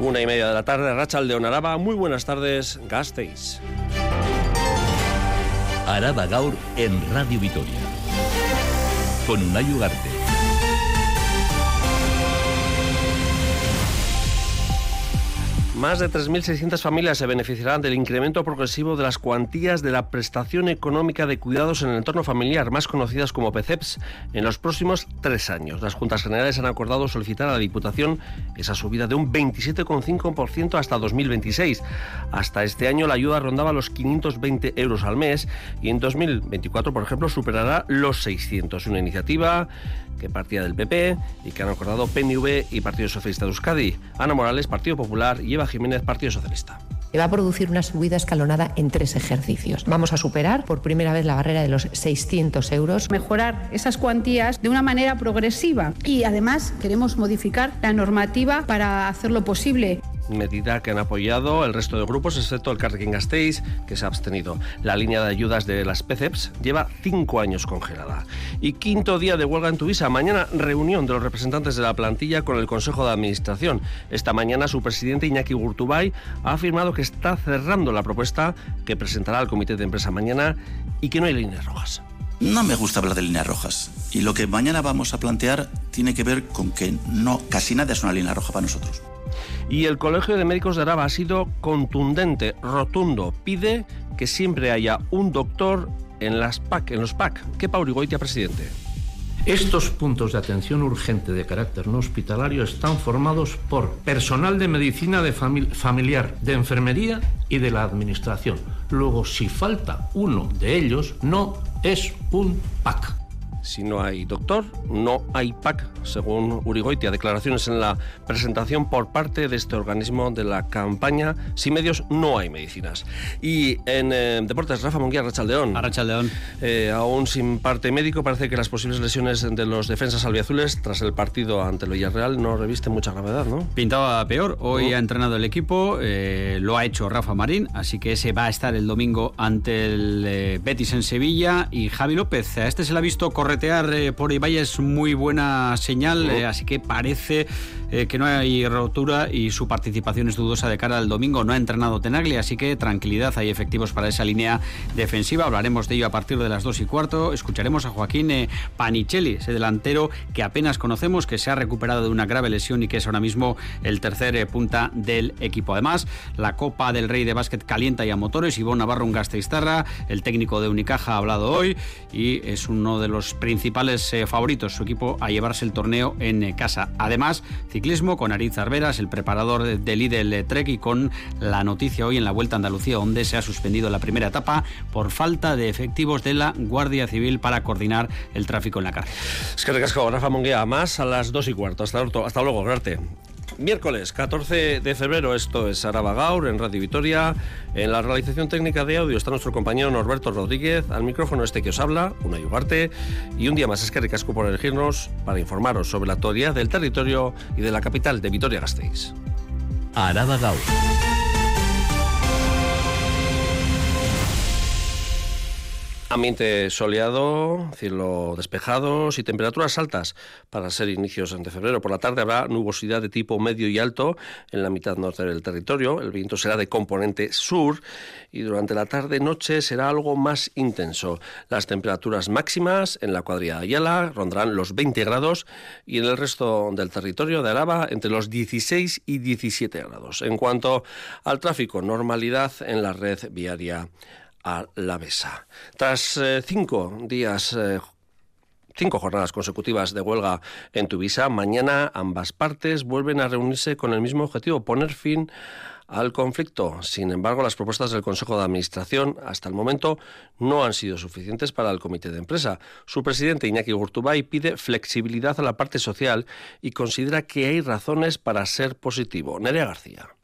Una y media de la tarde, Rachel de Onaraba. Muy buenas tardes, Gasteiz. Araba Gaur en Radio Vitoria. Con Unai Ugarte. Más de 3.600 familias se beneficiarán del incremento progresivo de las cuantías de la prestación económica de cuidados en el entorno familiar, más conocidas como PCEPS, en los próximos tres años. Las Juntas Generales han acordado solicitar a la Diputación esa subida de un 27,5% hasta 2026. Hasta este año la ayuda rondaba los 520 euros al mes y en 2024, por ejemplo, superará los 600. Una iniciativa que partía del PP y que han acordado PNV y Partido Socialista de Euskadi. Ana Morales, Partido Popular y Eva Jiménez, Partido Socialista va a producir una subida escalonada en tres ejercicios. Vamos a superar por primera vez la barrera de los 600 euros. Mejorar esas cuantías de una manera progresiva y además queremos modificar la normativa para hacerlo posible medida que han apoyado el resto de grupos, excepto el Carrequín Gasteiz, que se ha abstenido. La línea de ayudas de las PCEPS lleva cinco años congelada. Y quinto día de huelga en Tuvisa. Mañana reunión de los representantes de la plantilla con el Consejo de Administración. Esta mañana su presidente Iñaki Gurtubay ha afirmado que está cerrando la propuesta que presentará al comité de empresa mañana y que no hay líneas rojas. No me gusta hablar de líneas rojas. Y lo que mañana vamos a plantear tiene que ver con que no, casi nada es una línea roja para nosotros. Y el Colegio de Médicos de Araba ha sido contundente, rotundo. Pide que siempre haya un doctor en las PAC, en los PAC. ¿Qué Paurigoitia, presidente? Estos puntos de atención urgente de carácter no hospitalario están formados por personal de medicina de familiar, de enfermería y de la administración. Luego, si falta uno de ellos, no es un PAC. Si no hay doctor, no hay PAC, según Urigoitia. Declaraciones en la presentación por parte de este organismo de la campaña Sin medios no hay medicinas. Y en eh, deportes, Rafa Munguía, Rachaldeón. Rachaldeón. Eh, aún sin parte médico, parece que las posibles lesiones de los defensas albiazules tras el partido ante el Villarreal no revisten mucha gravedad, ¿no? Pintaba peor. Hoy ha entrenado el equipo, eh, lo ha hecho Rafa Marín, así que ese va a estar el domingo ante el Betis en Sevilla. Y Javi López, a este se le ha visto correr eh, por Ibai es muy buena señal, eh, así que parece eh, que no hay rotura y su participación es dudosa de cara al domingo. No ha entrenado Tenagli, así que tranquilidad, hay efectivos para esa línea defensiva. Hablaremos de ello a partir de las 2 y cuarto. Escucharemos a Joaquín Panicelli, ese delantero que apenas conocemos, que se ha recuperado de una grave lesión y que es ahora mismo el tercer punta del equipo. Además, la Copa del Rey de Básquet calienta y a motores. Ivonne Navarro, un Gasteiztarra, el técnico de Unicaja, ha hablado hoy y es uno de los principales eh, favoritos, su equipo, a llevarse el torneo en eh, casa. Además, ciclismo con Ariz Arberas, el preparador de Lidl Trek y con la noticia hoy en la Vuelta a Andalucía, donde se ha suspendido la primera etapa por falta de efectivos de la Guardia Civil para coordinar el tráfico en la carretera. Es que Rafa Monguea, más a las dos y cuarto. Hasta, hasta luego, gracias. Miércoles 14 de febrero, esto es Araba Gaur en Radio Vitoria. En la realización técnica de audio está nuestro compañero Norberto Rodríguez. Al micrófono este que os habla, una Yugarte. Y un día más es que ricasco por elegirnos para informaros sobre la actualidad del territorio y de la capital de Vitoria-Gasteiz. Araba Ambiente soleado, cielo despejado y temperaturas altas para ser inicios de febrero. Por la tarde habrá nubosidad de tipo medio y alto en la mitad norte del territorio. El viento será de componente sur y durante la tarde-noche será algo más intenso. Las temperaturas máximas en la cuadrilla de Ayala rondarán los 20 grados y en el resto del territorio de Araba entre los 16 y 17 grados. En cuanto al tráfico, normalidad en la red viaria la mesa. Tras eh, cinco días eh, cinco jornadas consecutivas de huelga en Tuvisa. Mañana ambas partes vuelven a reunirse con el mismo objetivo, poner fin al conflicto. Sin embargo, las propuestas del Consejo de Administración hasta el momento no han sido suficientes para el comité de empresa. Su presidente Iñaki Gurtubay pide flexibilidad a la parte social y considera que hay razones para ser positivo. Nerea García.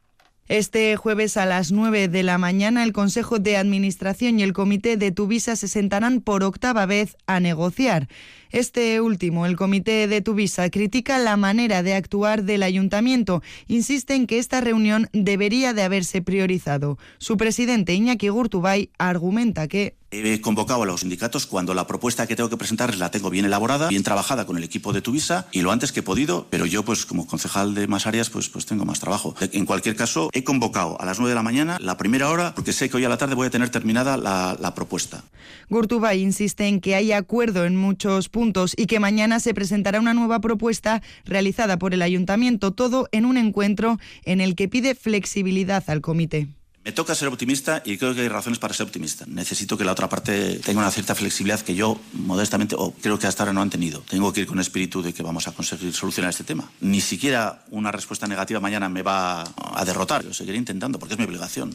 Este jueves a las 9 de la mañana el Consejo de Administración y el Comité de Tuvisa se sentarán por octava vez a negociar. Este último, el comité de Tuvisa, critica la manera de actuar del ayuntamiento. Insiste en que esta reunión debería de haberse priorizado. Su presidente Iñaki Gurtubay argumenta que He convocado a los sindicatos cuando la propuesta que tengo que presentar la tengo bien elaborada, bien trabajada con el equipo de Tuvisa y lo antes que he podido, pero yo pues como concejal de más áreas pues, pues tengo más trabajo. En cualquier caso, he convocado a las 9 de la mañana la primera hora porque sé que hoy a la tarde voy a tener terminada la, la propuesta. Gurtubay insiste en que hay acuerdo en muchos puntos y que mañana se presentará una nueva propuesta realizada por el ayuntamiento, todo en un encuentro en el que pide flexibilidad al comité. Me toca ser optimista y creo que hay razones para ser optimista. Necesito que la otra parte tenga una cierta flexibilidad que yo, modestamente, o creo que hasta ahora no han tenido. Tengo que ir con espíritu de que vamos a conseguir solucionar este tema. Ni siquiera una respuesta negativa mañana me va a derrotar. Yo seguiré intentando porque es mi obligación.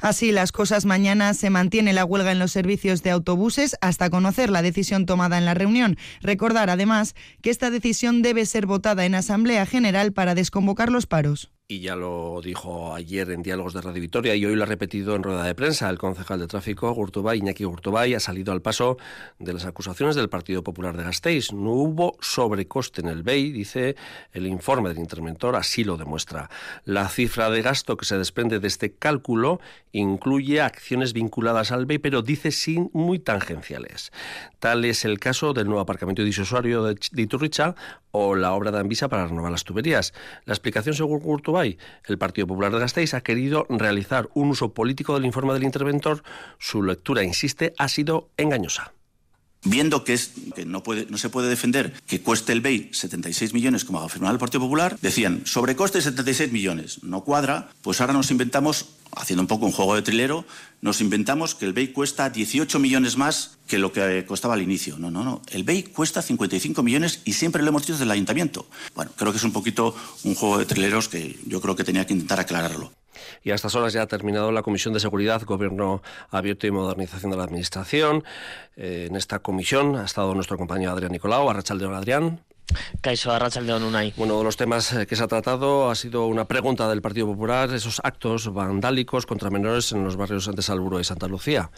Así las cosas mañana se mantiene la huelga en los servicios de autobuses hasta conocer la decisión tomada en la reunión. Recordar además que esta decisión debe ser votada en Asamblea General para desconvocar los paros y ya lo dijo ayer en Diálogos de Radio Victoria y hoy lo ha repetido en rueda de prensa. El concejal de tráfico, Gurtubay, Iñaki Gurtubay, ha salido al paso de las acusaciones del Partido Popular de Gasteiz. No hubo sobrecoste en el BEI, dice el informe del interventor, así lo demuestra. La cifra de gasto que se desprende de este cálculo incluye acciones vinculadas al BEI, pero dice sin muy tangenciales. Tal es el caso del nuevo aparcamiento disuasorio de Iturricha o la obra de Anvisa para renovar las tuberías. La explicación, según Gurtubay, el Partido Popular de Gasteiz ha querido realizar un uso político del informe del interventor. Su lectura, insiste, ha sido engañosa viendo que, es, que no, puede, no se puede defender que cueste el BEI 76 millones, como afirmaba el Partido Popular, decían, sobrecoste 76 millones, no cuadra, pues ahora nos inventamos, haciendo un poco un juego de trilero, nos inventamos que el BEI cuesta 18 millones más que lo que costaba al inicio. No, no, no. El BEI cuesta 55 millones y siempre lo hemos dicho desde el ayuntamiento. Bueno, creo que es un poquito un juego de trileros que yo creo que tenía que intentar aclararlo. Y a estas horas ya ha terminado la Comisión de Seguridad, Gobierno Abierto y Modernización de la Administración. Eh, en esta comisión ha estado nuestro compañero Adrián Nicolau. Arrachaldeón, Adrián. Caiso Arrachaldeón Unai. Bueno, de los temas eh, que se ha tratado ha sido una pregunta del Partido Popular, esos actos vandálicos contra menores en los barrios de Salburo y Santa Lucía.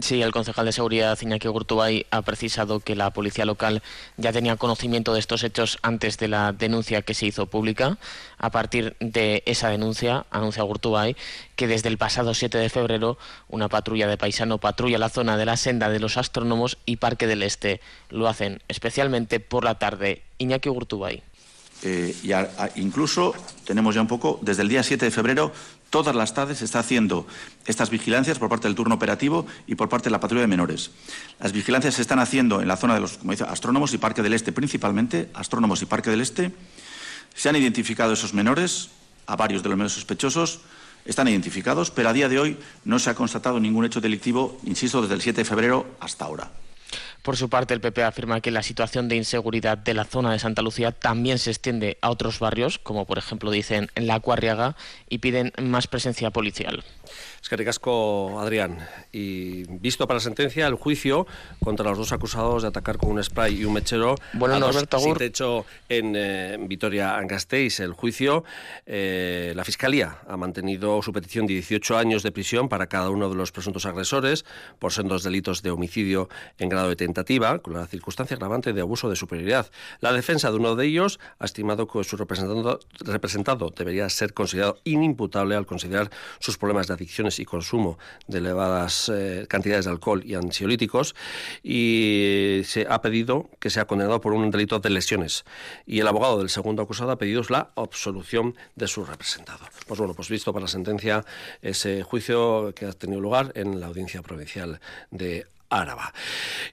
Sí, el concejal de seguridad Iñaki Gurtubay ha precisado que la policía local ya tenía conocimiento de estos hechos antes de la denuncia que se hizo pública. A partir de esa denuncia, anuncia Gurtubay que desde el pasado 7 de febrero una patrulla de paisano patrulla la zona de la senda de los astrónomos y Parque del Este. Lo hacen especialmente por la tarde. Iñaki Gurtubay. Eh, incluso tenemos ya un poco, desde el día 7 de febrero, todas las tardes se está haciendo estas vigilancias por parte del turno operativo y por parte de la patrulla de menores. Las vigilancias se están haciendo en la zona de los, como dice, astrónomos y Parque del Este, principalmente, astrónomos y Parque del Este. Se han identificado esos menores, a varios de los menores sospechosos, están identificados, pero a día de hoy no se ha constatado ningún hecho delictivo, insisto, desde el 7 de febrero hasta ahora. Por su parte, el PP afirma que la situación de inseguridad de la zona de Santa Lucía también se extiende a otros barrios, como por ejemplo dicen en la Cuarriaga, y piden más presencia policial. Es que ricasco, Adrián. Y visto para sentencia, el juicio contra los dos acusados de atacar con un spray y un mechero bueno, a Norberto sin techo en eh, Vitoria-Gasteiz. El juicio, eh, la Fiscalía ha mantenido su petición de 18 años de prisión para cada uno de los presuntos agresores por sendos delitos de homicidio en grado de tentativa, con la circunstancia agravante de abuso de superioridad. La defensa de uno de ellos ha estimado que su representado, representado debería ser considerado inimputable al considerar sus problemas de adicciones y consumo de elevadas eh, cantidades de alcohol y ansiolíticos y se ha pedido que sea condenado por un delito de lesiones y el abogado del segundo acusado ha pedido la absolución de su representado. Pues bueno, pues visto para la sentencia ese juicio que ha tenido lugar en la audiencia provincial de Áraba.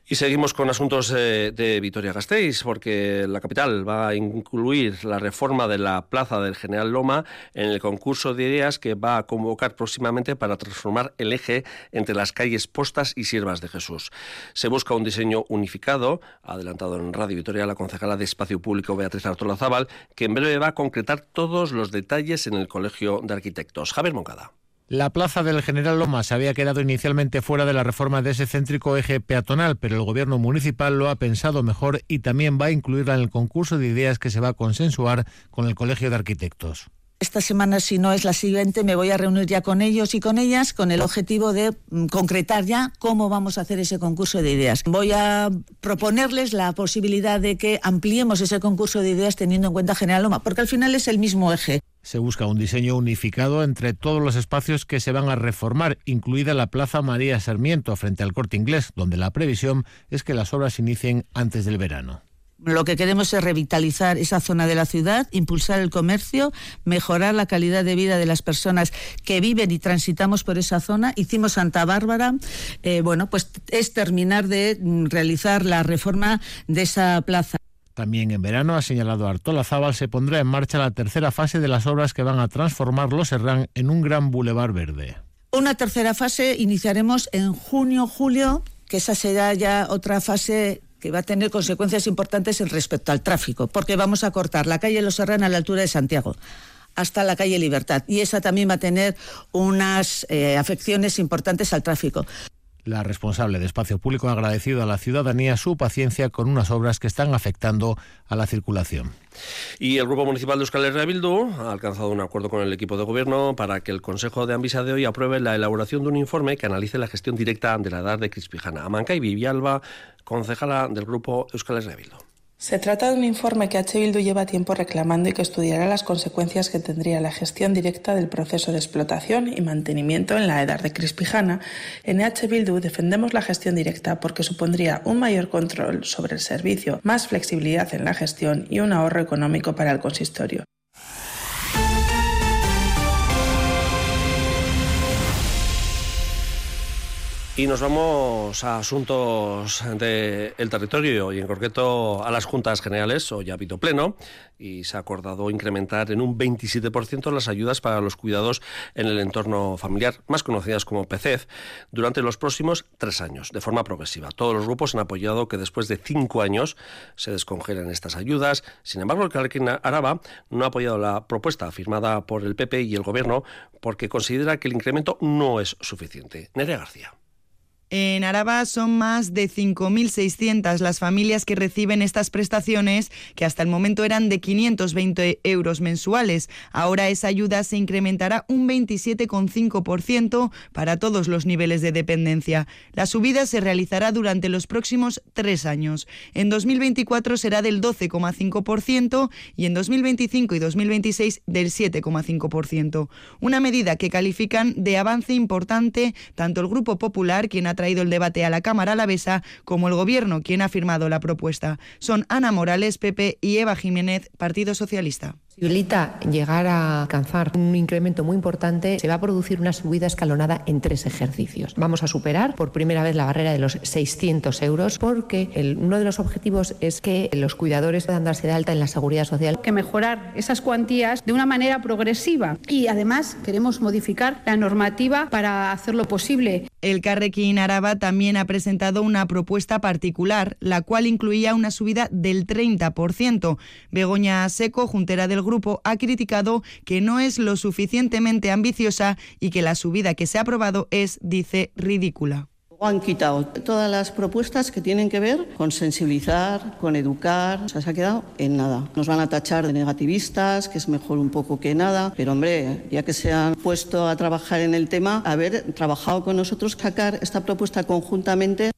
Y seguimos con asuntos eh, de Vitoria-Gasteiz, porque la capital va a incluir la reforma de la Plaza del General Loma en el concurso de ideas que va a convocar próximamente para transformar el eje entre las calles Postas y Siervas de Jesús. Se busca un diseño unificado, adelantado en Radio Vitoria la concejala de Espacio Público Beatriz Artola Zaval, que en breve va a concretar todos los detalles en el Colegio de Arquitectos. Javier Moncada. La plaza del General Lomas había quedado inicialmente fuera de la reforma de ese céntrico eje peatonal, pero el gobierno municipal lo ha pensado mejor y también va a incluirla en el concurso de ideas que se va a consensuar con el Colegio de Arquitectos. Esta semana, si no es la siguiente, me voy a reunir ya con ellos y con ellas con el objetivo de mm, concretar ya cómo vamos a hacer ese concurso de ideas. Voy a proponerles la posibilidad de que ampliemos ese concurso de ideas teniendo en cuenta General Loma, porque al final es el mismo eje. Se busca un diseño unificado entre todos los espacios que se van a reformar, incluida la Plaza María Sarmiento frente al Corte Inglés, donde la previsión es que las obras inicien antes del verano. Lo que queremos es revitalizar esa zona de la ciudad, impulsar el comercio, mejorar la calidad de vida de las personas que viven y transitamos por esa zona. Hicimos Santa Bárbara, eh, bueno, pues es terminar de mm, realizar la reforma de esa plaza. También en verano, ha señalado Artola Zaval, se pondrá en marcha la tercera fase de las obras que van a transformar Los Herrán en un gran bulevar verde. Una tercera fase iniciaremos en junio, julio, que esa será ya otra fase que va a tener consecuencias importantes en respecto al tráfico, porque vamos a cortar la calle Los Serrán a la altura de Santiago hasta la calle Libertad y esa también va a tener unas eh, afecciones importantes al tráfico. La responsable de Espacio Público ha agradecido a la ciudadanía su paciencia con unas obras que están afectando a la circulación. Y el Grupo Municipal de Euskal Herria Bildu ha alcanzado un acuerdo con el equipo de gobierno para que el Consejo de Ambisa de hoy apruebe la elaboración de un informe que analice la gestión directa de la edad de Crispijana. Amanca y Vivialba, concejala del Grupo Euskal Herria Bildu. Se trata de un informe que H. Bildu lleva tiempo reclamando y que estudiará las consecuencias que tendría la gestión directa del proceso de explotación y mantenimiento en la edad de Crispijana. En H. Bildu defendemos la gestión directa porque supondría un mayor control sobre el servicio, más flexibilidad en la gestión y un ahorro económico para el consistorio. Y nos vamos a asuntos del territorio y en concreto a las juntas generales, hoy ha habido pleno y se ha acordado incrementar en un 27% las ayudas para los cuidados en el entorno familiar, más conocidas como PCEF, durante los próximos tres años, de forma progresiva. Todos los grupos han apoyado que después de cinco años se descongelen estas ayudas. Sin embargo, el Carrequín Araba no ha apoyado la propuesta firmada por el PP y el Gobierno porque considera que el incremento no es suficiente. Nerea García. En Araba son más de 5.600 las familias que reciben estas prestaciones, que hasta el momento eran de 520 euros mensuales. Ahora esa ayuda se incrementará un 27,5% para todos los niveles de dependencia. La subida se realizará durante los próximos tres años. En 2024 será del 12,5% y en 2025 y 2026 del 7,5%. Una medida que califican de avance importante tanto el Grupo Popular, quien ha traído el debate a la Cámara Alavesa, como el Gobierno, quien ha firmado la propuesta. Son Ana Morales, PP y Eva Jiménez, Partido Socialista. Si Violita llegar a alcanzar un incremento muy importante, se va a producir una subida escalonada en tres ejercicios. Vamos a superar por primera vez la barrera de los 600 euros porque uno de los objetivos es que los cuidadores puedan darse de alta en la seguridad social. Que mejorar esas cuantías de una manera progresiva y además queremos modificar la normativa para hacerlo posible. El Carrequín Araba también ha presentado una propuesta particular, la cual incluía una subida del 30%. Begoña Seco, juntera del grupo ha criticado que no es lo suficientemente ambiciosa y que la subida que se ha aprobado es, dice, ridícula. Han quitado todas las propuestas que tienen que ver con sensibilizar, con educar. O sea, se ha quedado en nada. Nos van a tachar de negativistas, que es mejor un poco que nada. Pero hombre, ya que se han puesto a trabajar en el tema, haber trabajado con nosotros, sacar esta propuesta conjuntamente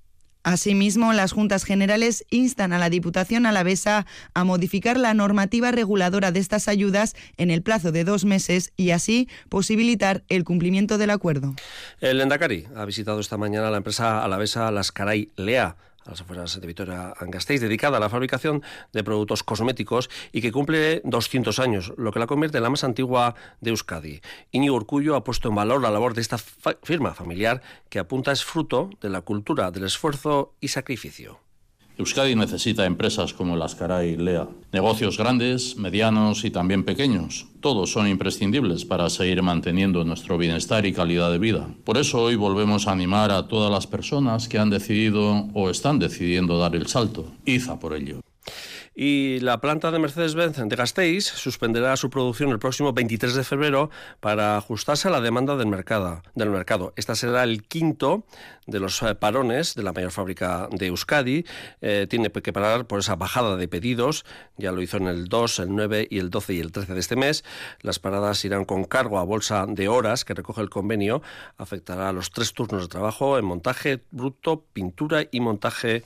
Asimismo, las Juntas Generales instan a la Diputación alavesa a modificar la normativa reguladora de estas ayudas en el plazo de dos meses y así posibilitar el cumplimiento del acuerdo. El Endacari ha visitado esta mañana la empresa alavesa Las Caray Lea a las afueras de Vitoria-Gasteiz, dedicada a la fabricación de productos cosméticos y que cumple 200 años, lo que la convierte en la más antigua de Euskadi. Iñigo Urcullo ha puesto en valor la labor de esta firma familiar que apunta es fruto de la cultura del esfuerzo y sacrificio. Euskadi necesita empresas como las Caray Lea, negocios grandes, medianos y también pequeños. Todos son imprescindibles para seguir manteniendo nuestro bienestar y calidad de vida. Por eso hoy volvemos a animar a todas las personas que han decidido o están decidiendo dar el salto. Iza por ello. Y la planta de Mercedes-Benz de Gasteiz suspenderá su producción el próximo 23 de febrero para ajustarse a la demanda del mercado. Del mercado. Esta será el quinto de los eh, parones de la mayor fábrica de Euskadi. Eh, tiene que parar por esa bajada de pedidos. Ya lo hizo en el 2, el 9 y el 12 y el 13 de este mes. Las paradas irán con cargo a bolsa de horas que recoge el convenio. Afectará a los tres turnos de trabajo en montaje bruto, pintura y montaje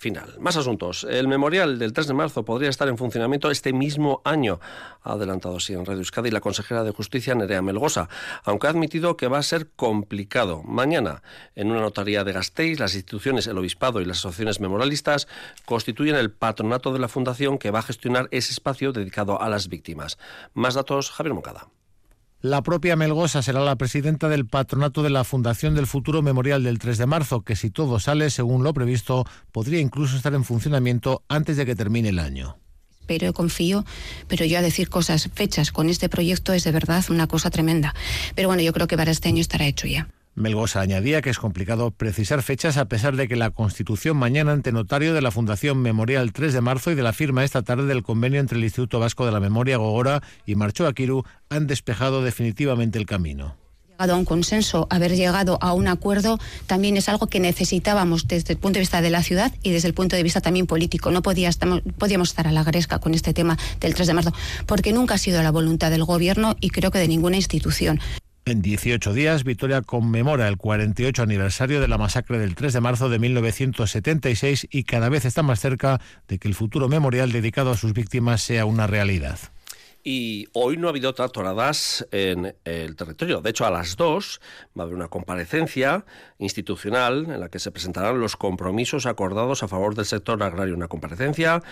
final. Más asuntos. El memorial del 3 de marzo podría estar en funcionamiento este mismo año, ha adelantado así en Radio Euskadi la consejera de Justicia Nerea Melgosa, aunque ha admitido que va a ser complicado. Mañana, en una notaría de Gasteiz, las instituciones, el obispado y las asociaciones memorialistas constituyen el patronato de la fundación que va a gestionar ese espacio dedicado a las víctimas. Más datos, Javier Moncada. La propia Melgosa será la presidenta del patronato de la Fundación del Futuro Memorial del 3 de marzo, que si todo sale según lo previsto, podría incluso estar en funcionamiento antes de que termine el año pero confío, pero yo a decir cosas, fechas con este proyecto es de verdad una cosa tremenda. Pero bueno, yo creo que para este año estará hecho ya. Melgosa añadía que es complicado precisar fechas a pesar de que la constitución mañana ante notario de la Fundación Memorial 3 de marzo y de la firma esta tarde del convenio entre el Instituto Vasco de la Memoria Gogora y Marcho Aquiru han despejado definitivamente el camino a un consenso, haber llegado a un acuerdo, también es algo que necesitábamos desde el punto de vista de la ciudad y desde el punto de vista también político. No podía, podíamos estar a la gresca con este tema del 3 de marzo, porque nunca ha sido la voluntad del Gobierno y creo que de ninguna institución. En 18 días, Vitoria conmemora el 48 aniversario de la masacre del 3 de marzo de 1976 y cada vez está más cerca de que el futuro memorial dedicado a sus víctimas sea una realidad. Y hoy no ha habido tratoradas en el territorio. De hecho, a las dos va a haber una comparecencia institucional en la que se presentarán los compromisos acordados a favor del sector agrario. Una comparecencia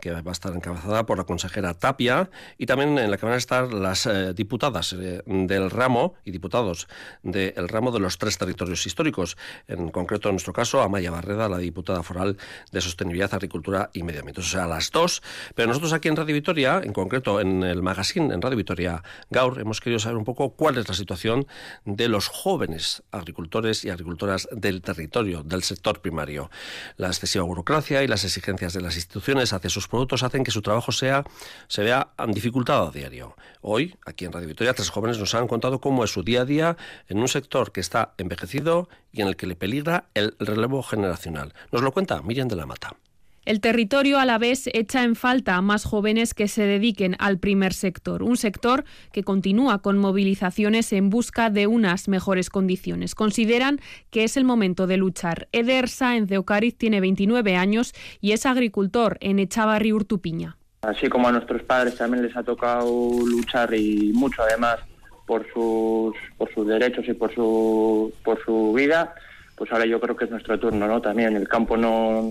que va a estar encabezada por la consejera Tapia y también en la que van a estar las eh, diputadas eh, del ramo y diputados del ramo de los tres territorios históricos. En concreto, en nuestro caso, Amaya Barreda, la diputada foral de Sostenibilidad, Agricultura y Medio Ambiente. O sea, a las dos. Pero nosotros aquí en Radio Vitoria, en concreto en el magazine, en Radio Vitoria Gaur, hemos querido saber un poco cuál es la situación de los jóvenes agricultores y agricultoras del territorio, del sector primario. La excesiva burocracia y las exigencias de las instituciones hacia sus productos hacen que su trabajo sea, se vea dificultado a diario. Hoy, aquí en Radio Vitoria, tres jóvenes nos han contado cómo es su día a día en un sector que está envejecido y en el que le peligra el relevo generacional. Nos lo cuenta Miriam de la Mata. El territorio a la vez echa en falta a más jóvenes que se dediquen al primer sector, un sector que continúa con movilizaciones en busca de unas mejores condiciones. Consideran que es el momento de luchar. Eder Sáenz de Ocariz tiene 29 años y es agricultor en Echavarri Urtupiña. Así como a nuestros padres también les ha tocado luchar y mucho además por sus, por sus derechos y por su, por su vida, pues ahora yo creo que es nuestro turno, ¿no? También el campo no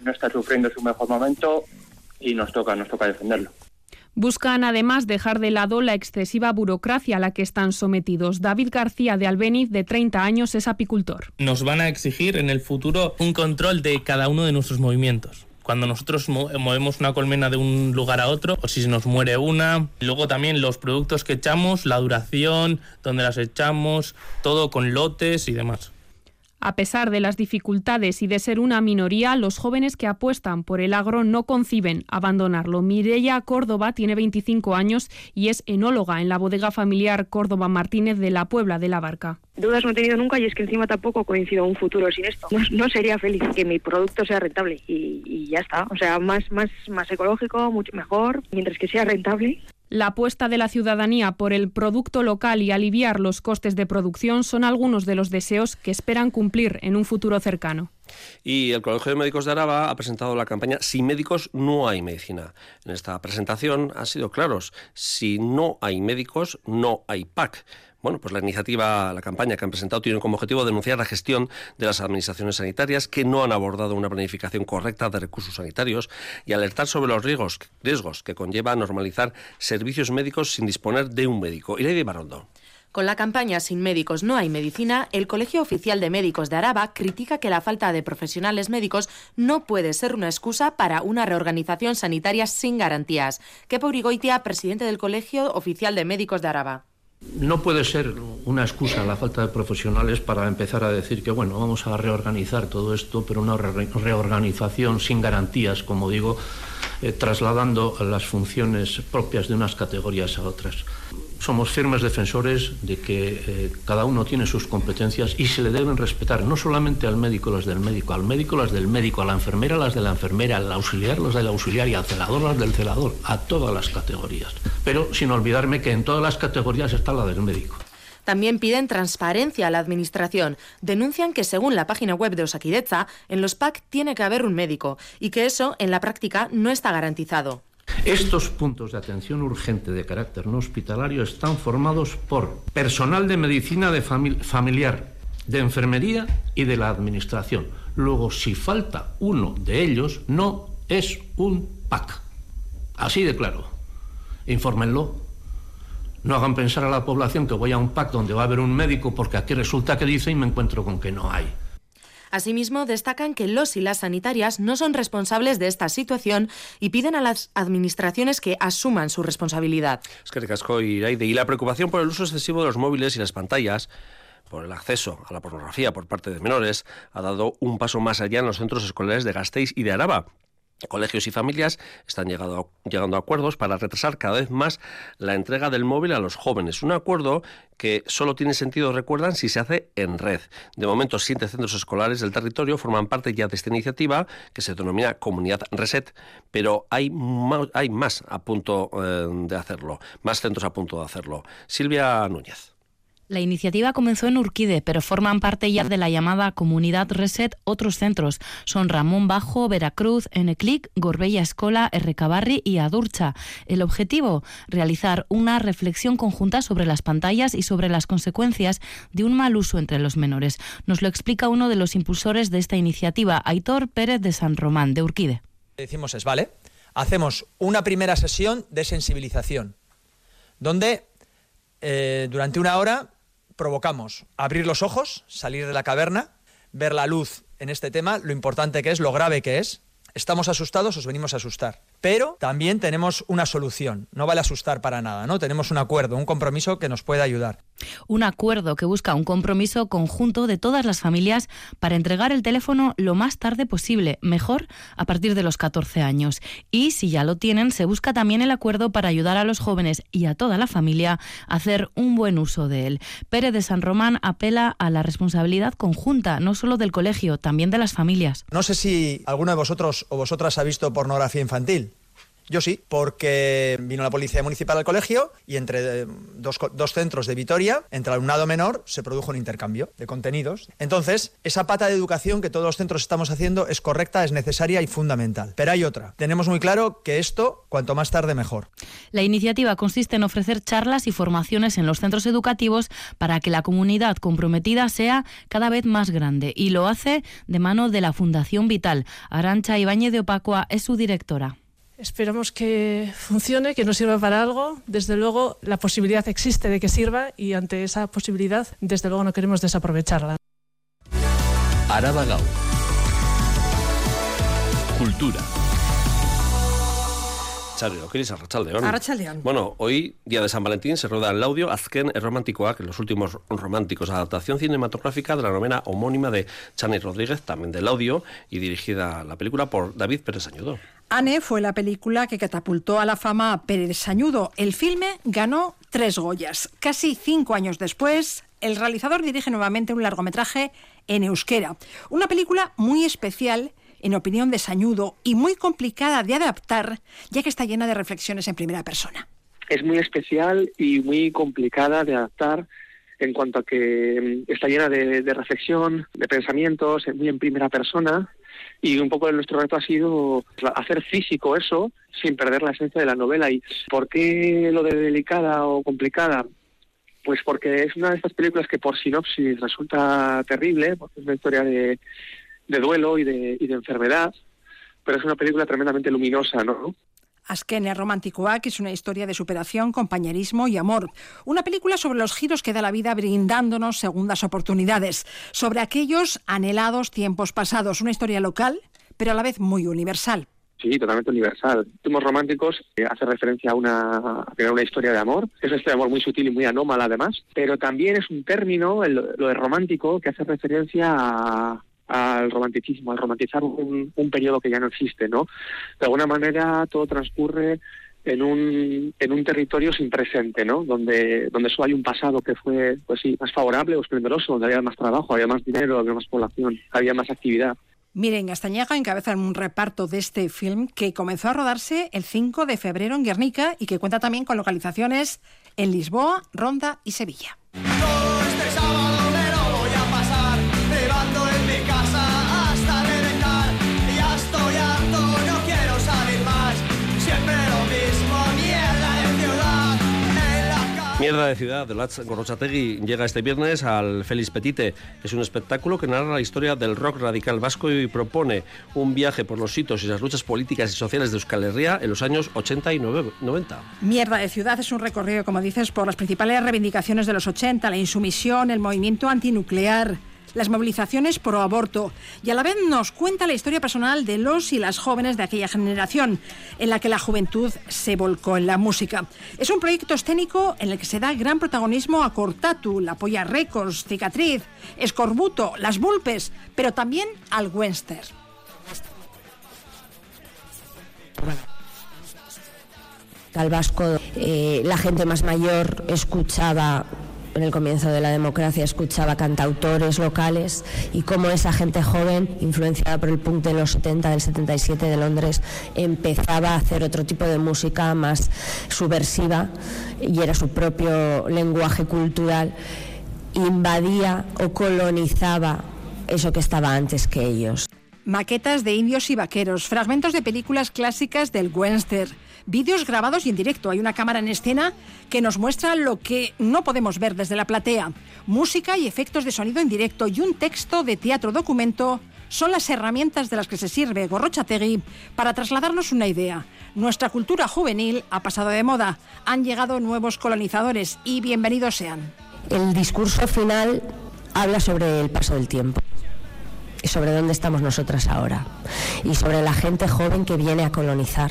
no está sufriendo su mejor momento y nos toca, nos toca defenderlo. Buscan además dejar de lado la excesiva burocracia a la que están sometidos. David García de Albeniz, de 30 años, es apicultor. Nos van a exigir en el futuro un control de cada uno de nuestros movimientos cuando nosotros movemos una colmena de un lugar a otro, o si se nos muere una. Luego también los productos que echamos, la duración, dónde las echamos, todo con lotes y demás. A pesar de las dificultades y de ser una minoría, los jóvenes que apuestan por el agro no conciben abandonarlo. Mireya Córdoba tiene 25 años y es enóloga en la bodega familiar Córdoba Martínez de la Puebla de la Barca. Dudas no he tenido nunca y es que encima tampoco coincido un futuro sin esto. No, sería feliz que mi producto sea rentable y, y, ya está. O sea, más, más, más ecológico, mucho mejor, mientras que sea rentable. La apuesta de la ciudadanía por el producto local y aliviar los costes de producción son algunos de los deseos que esperan cumplir en un futuro cercano. Y el Colegio de Médicos de Araba ha presentado la campaña Sin médicos no hay medicina. En esta presentación han sido claros, si no hay médicos no hay PAC. Bueno, pues la iniciativa, la campaña que han presentado tiene como objetivo denunciar la gestión de las administraciones sanitarias que no han abordado una planificación correcta de recursos sanitarios y alertar sobre los riesgos, que conlleva normalizar servicios médicos sin disponer de un médico. Irene Barondo. Con la campaña Sin médicos no hay medicina, el Colegio Oficial de Médicos de Araba critica que la falta de profesionales médicos no puede ser una excusa para una reorganización sanitaria sin garantías. Kepa Urigoitia, presidente del Colegio Oficial de Médicos de Araba. No puede ser una excusa la falta de profesionales para empezar a decir que, bueno, vamos a reorganizar todo esto, pero una reorganización sin garantías, como digo, eh, trasladando las funciones propias de unas categorías a otras. Somos firmes defensores de que eh, cada uno tiene sus competencias y se le deben respetar no solamente al médico las del médico, al médico las del médico, a la enfermera las de la enfermera, al auxiliar las del auxiliar y al celador las del celador, a todas las categorías. Pero sin olvidarme que en todas las categorías está la del médico. También piden transparencia a la Administración. Denuncian que, según la página web de Osakidecha, en los PAC tiene que haber un médico y que eso, en la práctica, no está garantizado. Estos puntos de atención urgente de carácter no hospitalario están formados por personal de medicina de familiar, de enfermería y de la Administración. Luego, si falta uno de ellos, no es un PAC. Así de claro. Infórmenlo. No hagan pensar a la población que voy a un PAC donde va a haber un médico porque aquí resulta que dice y me encuentro con que no hay. Asimismo, destacan que los y las sanitarias no son responsables de esta situación y piden a las administraciones que asuman su responsabilidad. Es que casco y la preocupación por el uso excesivo de los móviles y las pantallas por el acceso a la pornografía por parte de menores ha dado un paso más allá en los centros escolares de Gasteiz y de Araba. Colegios y familias están llegando a acuerdos para retrasar cada vez más la entrega del móvil a los jóvenes. Un acuerdo que solo tiene sentido, recuerdan, si se hace en red. De momento, siete centros escolares del territorio forman parte ya de esta iniciativa que se denomina Comunidad Reset, pero hay, hay más a punto eh, de hacerlo, más centros a punto de hacerlo. Silvia Núñez. La iniciativa comenzó en Urquide, pero forman parte ya de la llamada Comunidad Reset otros centros. Son Ramón Bajo, Veracruz, Eneclic, Gorbella Escola, Errecabarri y Adurcha. El objetivo, realizar una reflexión conjunta sobre las pantallas y sobre las consecuencias de un mal uso entre los menores. Nos lo explica uno de los impulsores de esta iniciativa, Aitor Pérez de San Román, de Urquide. Decimos es, vale, hacemos una primera sesión de sensibilización, donde eh, durante una hora provocamos abrir los ojos, salir de la caverna, ver la luz en este tema, lo importante que es, lo grave que es. Estamos asustados, os venimos a asustar. Pero también tenemos una solución. No vale asustar para nada, ¿no? Tenemos un acuerdo, un compromiso que nos puede ayudar. Un acuerdo que busca un compromiso conjunto de todas las familias para entregar el teléfono lo más tarde posible, mejor a partir de los 14 años. Y si ya lo tienen, se busca también el acuerdo para ayudar a los jóvenes y a toda la familia a hacer un buen uso de él. Pérez de San Román apela a la responsabilidad conjunta, no solo del colegio, también de las familias. No sé si alguno de vosotros o vosotras ha visto pornografía infantil. Yo sí, porque vino la policía municipal al colegio y entre eh, dos, dos, centros de Vitoria, entre alumnado menor, se produjo un intercambio de contenidos. Entonces, esa pata de educación que todos los centros estamos haciendo es correcta, es necesaria y fundamental. Pero hay otra. Tenemos muy claro que esto, cuanto más tarde, mejor. La iniciativa consiste en ofrecer charlas y formaciones en los centros educativos para que la comunidad comprometida sea cada vez más grande y lo hace de mano de la Fundación Vital. Arancha Ibáñez de Opacua es su directora. Esperamos que funcione, que nos sirva para algo. Desde luego, la posibilidad existe de que sirva y ante esa posibilidad, desde luego, no queremos desaprovecharla. Araba Cultura. Charlo, Cris, Arrachaldeón. Arrachaldeón. Bueno, hoy, día de San Valentín, se rueda el audio Azken Románticoa, que los últimos románticos, adaptación cinematográfica de la novena homónima de Chani Rodríguez, también del audio, y dirigida la película por David Pérez Añudo. Anne fue la película que catapultó a la fama a Pérez Sañudo. El filme ganó tres Goyas. Casi cinco años después, el realizador dirige nuevamente un largometraje en euskera. Una película muy especial en opinión de Sañudo y muy complicada de adaptar, ya que está llena de reflexiones en primera persona. Es muy especial y muy complicada de adaptar en cuanto a que mm, está llena de, de reflexión, de pensamientos, muy en primera persona y un poco nuestro reto ha sido hacer físico eso sin perder la esencia de la novela. ¿Y por qué lo de delicada o complicada? Pues porque es una de estas películas que por sinopsis resulta terrible, porque es una historia de, de duelo y de, y de enfermedad, pero es una película tremendamente luminosa, ¿no? Askenia Romantikoak es una historia de superación, compañerismo y amor. Una película sobre los giros que da la vida brindándonos segundas oportunidades, sobre aquellos anhelados tiempos pasados. Una historia local, pero a la vez muy universal. Sí, totalmente universal. Últimos románticos eh, hace referencia a una, a una historia de amor. Es una historia de amor muy sutil y muy anómala además, pero también es un término, lo de romántico, que hace referencia a, al romanticismo, al romantizar un, un periodo que ya no existe, ¿no? De alguna manera todo transcurre en un, en un territorio sin presente, ¿no? Donde, donde solo hay un pasado que fue, pues sí, más favorable o esplendoroso, donde había más trabajo, había más dinero, había más población, había más actividad. Miren, Gastañaga encabeza un reparto de este film que comenzó a rodarse el 5 de febrero en Guernica y que cuenta también con localizaciones en Lisboa, Ronda y Sevilla. Mierda de ciudad de Gorrochategui llega este viernes al Félix Petite. Es un espectáculo que narra la historia del rock radical vasco y propone un viaje por los hitos y las luchas políticas y sociales de Euskal Herria en los años 80 y 90. Mierda de ciudad es un recorrido, como dices, por las principales reivindicaciones de los 80, la insumisión, el movimiento antinuclear las movilizaciones pro aborto y a la vez nos cuenta la historia personal de los y las jóvenes de aquella generación en la que la juventud se volcó en la música. Es un proyecto escénico en el que se da gran protagonismo a Cortatu, La Polla Records, Cicatriz, Escorbuto, Las Bulpes, pero también al Wenster. Al vasco, eh, la gente más mayor escuchaba en el comienzo de la democracia escuchaba cantautores locales y cómo esa gente joven, influenciada por el punk de los 70, del 77 de Londres, empezaba a hacer otro tipo de música más subversiva y era su propio lenguaje cultural, invadía o colonizaba eso que estaba antes que ellos. Maquetas de indios y vaqueros, fragmentos de películas clásicas del Western vídeos grabados y en directo. Hay una cámara en escena que nos muestra lo que no podemos ver desde la platea. Música y efectos de sonido en directo y un texto de teatro documento son las herramientas de las que se sirve Gorrochategui para trasladarnos una idea. Nuestra cultura juvenil ha pasado de moda, han llegado nuevos colonizadores y bienvenidos sean. El discurso final habla sobre el paso del tiempo y sobre dónde estamos nosotras ahora y sobre la gente joven que viene a colonizar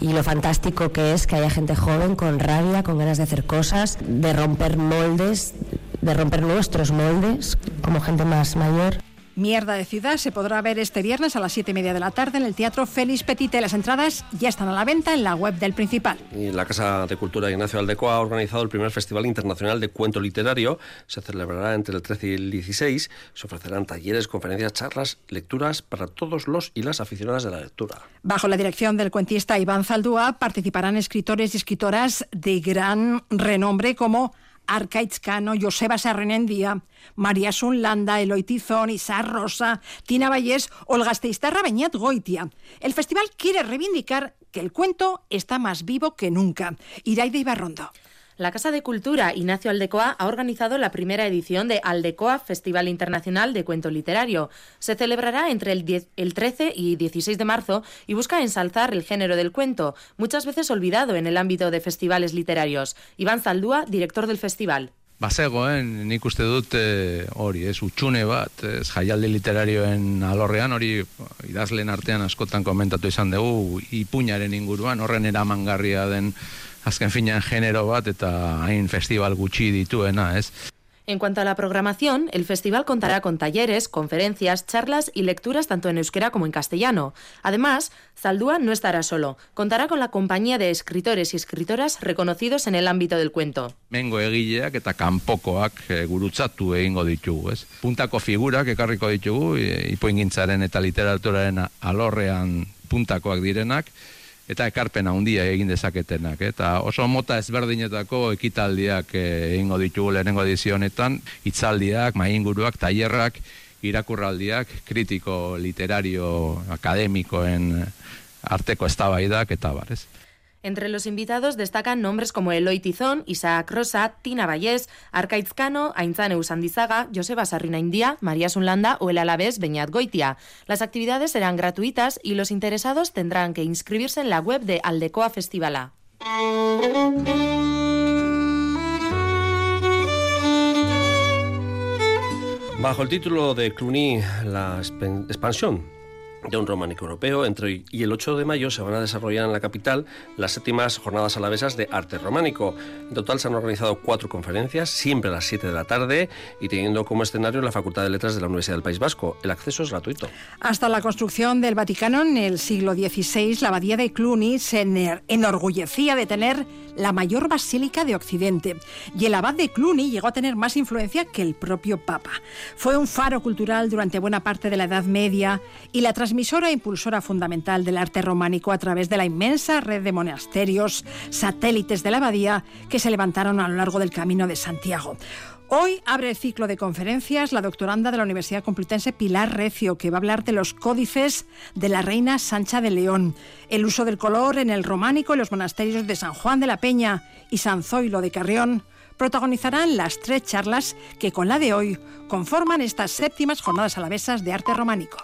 y lo fantástico que es que haya gente joven con rabia, con ganas de hacer cosas, de romper moldes, de romper nuestros moldes como gente más mayor. Mierda de Ciudad se podrá ver este viernes a las 7 y media de la tarde en el Teatro Félix Petite. Las entradas ya están a la venta en la web del Principal. Y la Casa de Cultura Ignacio Aldecoa ha organizado el primer Festival Internacional de Cuento Literario. Se celebrará entre el 13 y el 16. Se ofrecerán talleres, conferencias, charlas, lecturas para todos los y las aficionadas de la lectura. Bajo la dirección del cuentista Iván Zaldúa participarán escritores y escritoras de gran renombre como Arcaitz Cano, Joseba Sarrenendia, María Sunlanda, Eloy Tizón, Isar Rosa, Tina Vallés o el gasteiztarra Beñat Goitia. El festival quiere reivindicar que el cuento está más vivo que nunca. Iraide Ibarrondo. La Casa de Cultura Ignacio Aldecoa ha organizado la primera edición de Aldecoa Festival Internacional de Cuento Literario. Se celebrará entre el, el 13 y 16 de marzo y busca ensalzar el género del cuento, muchas veces olvidado en el ámbito de festivales literarios. Iván Zaldúa, director del festival. Bazegoen, nik uste dut eh, hori, ez utxune bat, ez jaialdi literarioen alorrean, hori idazlen artean askotan komentatu izan dugu, ipuñaren inguruan, horren eramangarria den azken finean genero bat eta hain festival gutxi dituena, ez? En cuanto a la programación, el festival contará con talleres, conferencias, charlas y lecturas tanto en euskera como en castellano. Además, Zaldúa no estará solo, contará con la compañía de escritores y escritoras reconocidos en el ámbito del cuento. Mengo egileak eta kanpokoak e, gurutzatu egingo ditugu, ez? Puntako figurak ekarriko ditugu, e, ipoingintzaren eta literaturaren alorrean puntakoak direnak, eta ekarpena handia egin dezaketenak. Eta oso mota ezberdinetako ekitaldiak eh, egingo ditugu lehenengo edizio honetan, hitzaldiak, mainguruak, tailerrak, irakurraldiak, kritiko, literario, akademikoen arteko eztabaidak eta barez. Entre los invitados destacan nombres como Eloy Tizón, Isaac Rosa, Tina Vallés, Arcaiz Cano, Aintzane Usandizaga, Joseba Sarrina India, María Sunlanda o el alavés Beñat Goitia. Las actividades serán gratuitas y los interesados tendrán que inscribirse en la web de Aldecoa Festivala. Bajo el título de Cluny, la expansión de un románico europeo. Entre hoy y el 8 de mayo se van a desarrollar en la capital las séptimas jornadas alavesas de arte románico. En total se han organizado cuatro conferencias, siempre a las 7 de la tarde y teniendo como escenario la Facultad de Letras de la Universidad del País Vasco. El acceso es gratuito. Hasta la construcción del Vaticano en el siglo XVI, la abadía de Cluny se enorgullecía de tener la mayor basílica de Occidente. Y el abad de Cluny llegó a tener más influencia que el propio Papa. Fue un faro cultural durante buena parte de la Edad Media y la transmisora e impulsora fundamental del arte románico a través de la inmensa red de monasterios, satélites de la abadía que se levantaron a lo largo del Camino de Santiago. Hoy abre el ciclo de conferencias la doctoranda de la Universidad Complutense Pilar Recio, que va a hablar de los códices de la reina Sancha de León, el uso del color en el románico y los monasterios de San Juan de la Peña y San Zoilo de Carrión. Protagonizarán las tres charlas que con la de hoy conforman estas séptimas jornadas alavesas de arte románico.